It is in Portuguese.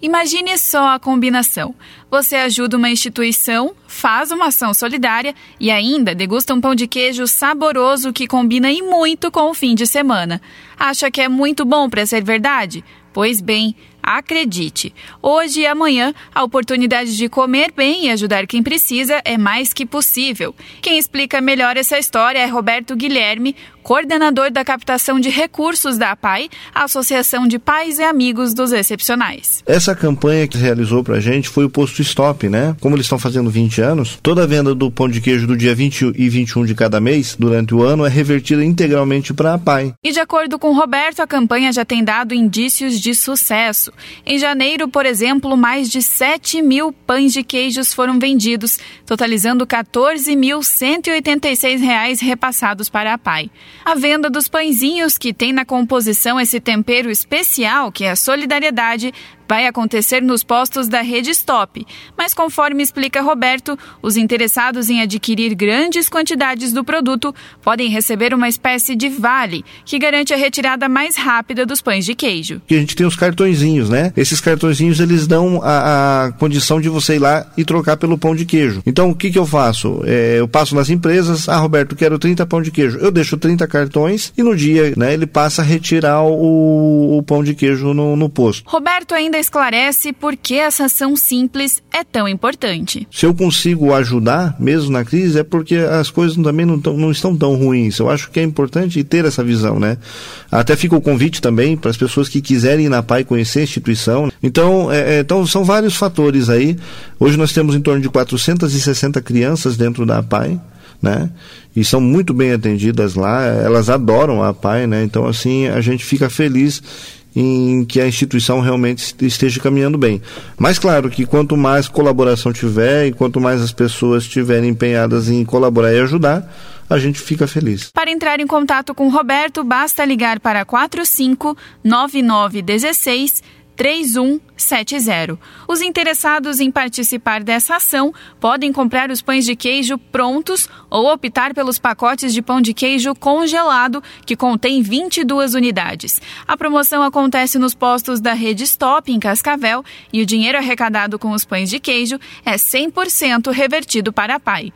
Imagine só a combinação. Você ajuda uma instituição, faz uma ação solidária e ainda degusta um pão de queijo saboroso que combina e muito com o fim de semana. Acha que é muito bom para ser verdade? Pois bem, Acredite, hoje e amanhã a oportunidade de comer bem e ajudar quem precisa é mais que possível. Quem explica melhor essa história é Roberto Guilherme, coordenador da captação de recursos da APAI, a Associação de Pais e Amigos dos Excepcionais. Essa campanha que realizou pra gente foi o Posto Stop, né? Como eles estão fazendo 20 anos, toda a venda do pão de queijo do dia 20 e 21 de cada mês, durante o ano, é revertida integralmente para a APAI. E de acordo com Roberto, a campanha já tem dado indícios de sucesso. Em janeiro, por exemplo, mais de 7 mil pães de queijos foram vendidos, totalizando 14.186 reais repassados para a PAI. A venda dos pãezinhos, que tem na composição esse tempero especial, que é a solidariedade, vai acontecer nos postos da rede Stop, mas conforme explica Roberto, os interessados em adquirir grandes quantidades do produto podem receber uma espécie de vale, que garante a retirada mais rápida dos pães de queijo. E a gente tem os cartõezinhos, né? Esses cartõezinhos eles dão a, a condição de você ir lá e trocar pelo pão de queijo. Então o que, que eu faço? É, eu passo nas empresas, ah Roberto, quero 30 pão de queijo. Eu deixo 30 cartões e no dia né, ele passa a retirar o, o pão de queijo no, no posto. Roberto ainda esclarece por que essa ação simples é tão importante. Se eu consigo ajudar, mesmo na crise, é porque as coisas também não, tão, não estão tão ruins. Eu acho que é importante ter essa visão, né? Até fica o convite também para as pessoas que quiserem ir na PAI conhecer a instituição. Então, é, é, então, são vários fatores aí. Hoje nós temos em torno de 460 crianças dentro da PAI. Né? E são muito bem atendidas lá, elas adoram a PAI, né? Então assim, a gente fica feliz em que a instituição realmente esteja caminhando bem. Mas claro que quanto mais colaboração tiver e quanto mais as pessoas estiverem empenhadas em colaborar e ajudar, a gente fica feliz. Para entrar em contato com Roberto, basta ligar para 45 9916 3170. Os interessados em participar dessa ação podem comprar os pães de queijo prontos ou optar pelos pacotes de pão de queijo congelado, que contém 22 unidades. A promoção acontece nos postos da rede Stop, em Cascavel, e o dinheiro arrecadado com os pães de queijo é 100% revertido para a PAI.